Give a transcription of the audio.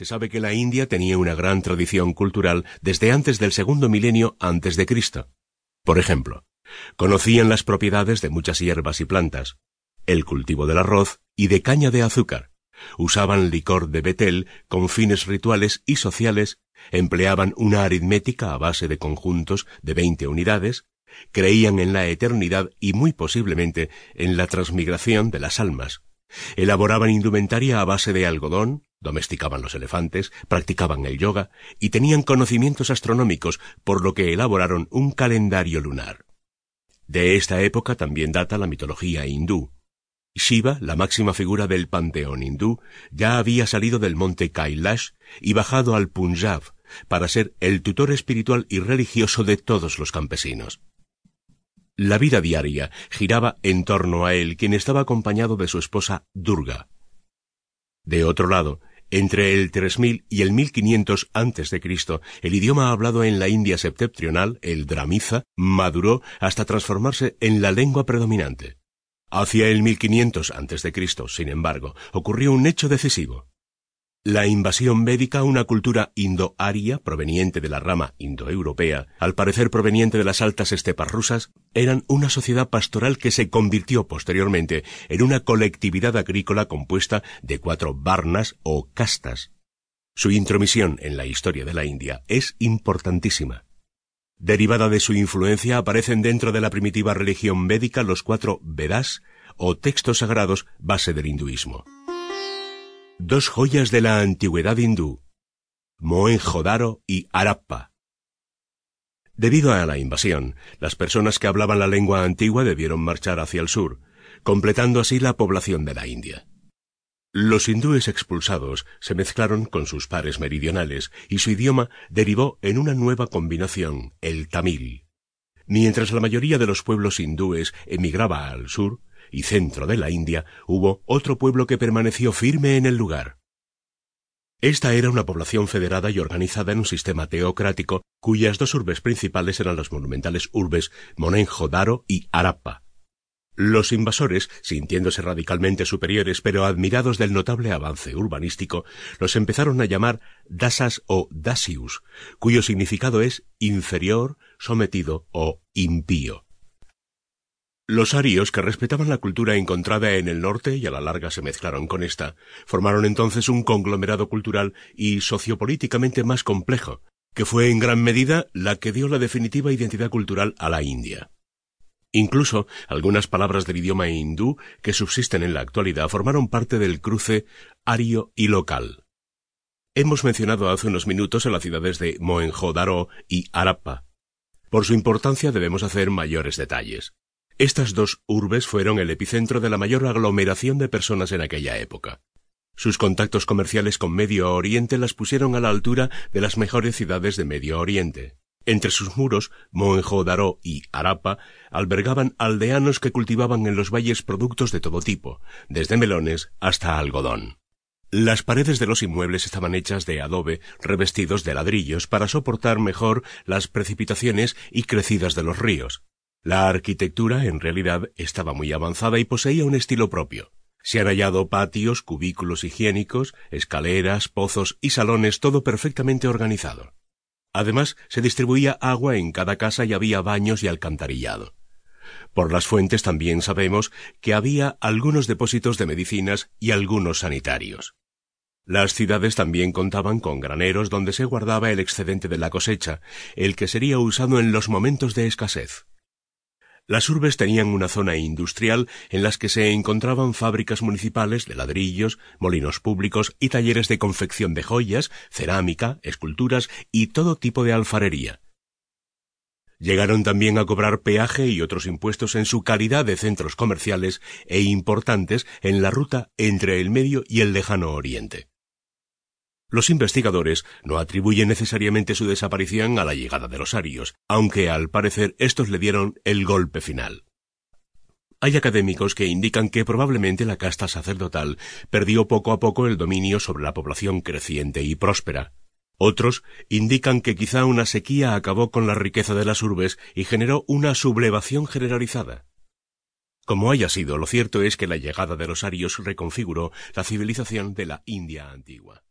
Se sabe que la India tenía una gran tradición cultural desde antes del segundo milenio antes de Cristo. Por ejemplo, conocían las propiedades de muchas hierbas y plantas, el cultivo del arroz y de caña de azúcar. Usaban licor de betel con fines rituales y sociales, empleaban una aritmética a base de conjuntos de veinte unidades, creían en la eternidad y muy posiblemente en la transmigración de las almas. Elaboraban indumentaria a base de algodón, domesticaban los elefantes, practicaban el yoga y tenían conocimientos astronómicos, por lo que elaboraron un calendario lunar. De esta época también data la mitología hindú. Shiva, la máxima figura del panteón hindú, ya había salido del monte Kailash y bajado al Punjab para ser el tutor espiritual y religioso de todos los campesinos. La vida diaria giraba en torno a él, quien estaba acompañado de su esposa Durga. De otro lado, entre el 3000 y el 1500 antes de Cristo, el idioma hablado en la India septentrional, el dramiza, maduró hasta transformarse en la lengua predominante. Hacia el 1500 antes de Cristo, sin embargo, ocurrió un hecho decisivo. La invasión védica, una cultura indo-aria proveniente de la rama indoeuropea, al parecer proveniente de las altas estepas rusas, eran una sociedad pastoral que se convirtió posteriormente en una colectividad agrícola compuesta de cuatro varnas o castas. Su intromisión en la historia de la India es importantísima. Derivada de su influencia aparecen dentro de la primitiva religión védica los cuatro Vedas o textos sagrados base del hinduismo. Dos joyas de la antigüedad hindú, Mohenjo-Daro y Harappa. Debido a la invasión, las personas que hablaban la lengua antigua debieron marchar hacia el sur, completando así la población de la India. Los hindúes expulsados se mezclaron con sus pares meridionales y su idioma derivó en una nueva combinación, el tamil. Mientras la mayoría de los pueblos hindúes emigraba al sur, y centro de la India, hubo otro pueblo que permaneció firme en el lugar. Esta era una población federada y organizada en un sistema teocrático, cuyas dos urbes principales eran las monumentales urbes Monenjo-Daro y Harappa. Los invasores, sintiéndose radicalmente superiores pero admirados del notable avance urbanístico, los empezaron a llamar dasas o dasius, cuyo significado es inferior, sometido o impío. Los arios, que respetaban la cultura encontrada en el norte y a la larga se mezclaron con esta, formaron entonces un conglomerado cultural y sociopolíticamente más complejo, que fue en gran medida la que dio la definitiva identidad cultural a la India. Incluso algunas palabras del idioma hindú que subsisten en la actualidad formaron parte del cruce ario y local. Hemos mencionado hace unos minutos a las ciudades de Mohenjo-Daro y Harappa. Por su importancia debemos hacer mayores detalles. Estas dos urbes fueron el epicentro de la mayor aglomeración de personas en aquella época. Sus contactos comerciales con Medio Oriente las pusieron a la altura de las mejores ciudades de Medio Oriente. Entre sus muros, Mohenjo-Daro y Harappa albergaban aldeanos que cultivaban en los valles productos de todo tipo, desde melones hasta algodón. Las paredes de los inmuebles estaban hechas de adobe revestidos de ladrillos para soportar mejor las precipitaciones y crecidas de los ríos. La arquitectura, en realidad, estaba muy avanzada y poseía un estilo propio. Se han hallado patios, cubículos higiénicos, escaleras, pozos y salones, todo perfectamente organizado. Además, se distribuía agua en cada casa y había baños y alcantarillado. Por las fuentes también sabemos que había algunos depósitos de medicinas y algunos sanitarios. Las ciudades también contaban con graneros donde se guardaba el excedente de la cosecha, el que sería usado en los momentos de escasez. Las urbes tenían una zona industrial en las que se encontraban fábricas municipales de ladrillos, molinos públicos y talleres de confección de joyas, cerámica, esculturas y todo tipo de alfarería. Llegaron también a cobrar peaje y otros impuestos en su calidad de centros comerciales e importantes en la ruta entre el Medio y el Lejano Oriente. Los investigadores no atribuyen necesariamente su desaparición a la llegada de los arios, aunque al parecer estos le dieron el golpe final. Hay académicos que indican que probablemente la casta sacerdotal perdió poco a poco el dominio sobre la población creciente y próspera. Otros indican que quizá una sequía acabó con la riqueza de las urbes y generó una sublevación generalizada. Como haya sido, lo cierto es que la llegada de los arios reconfiguró la civilización de la India antigua.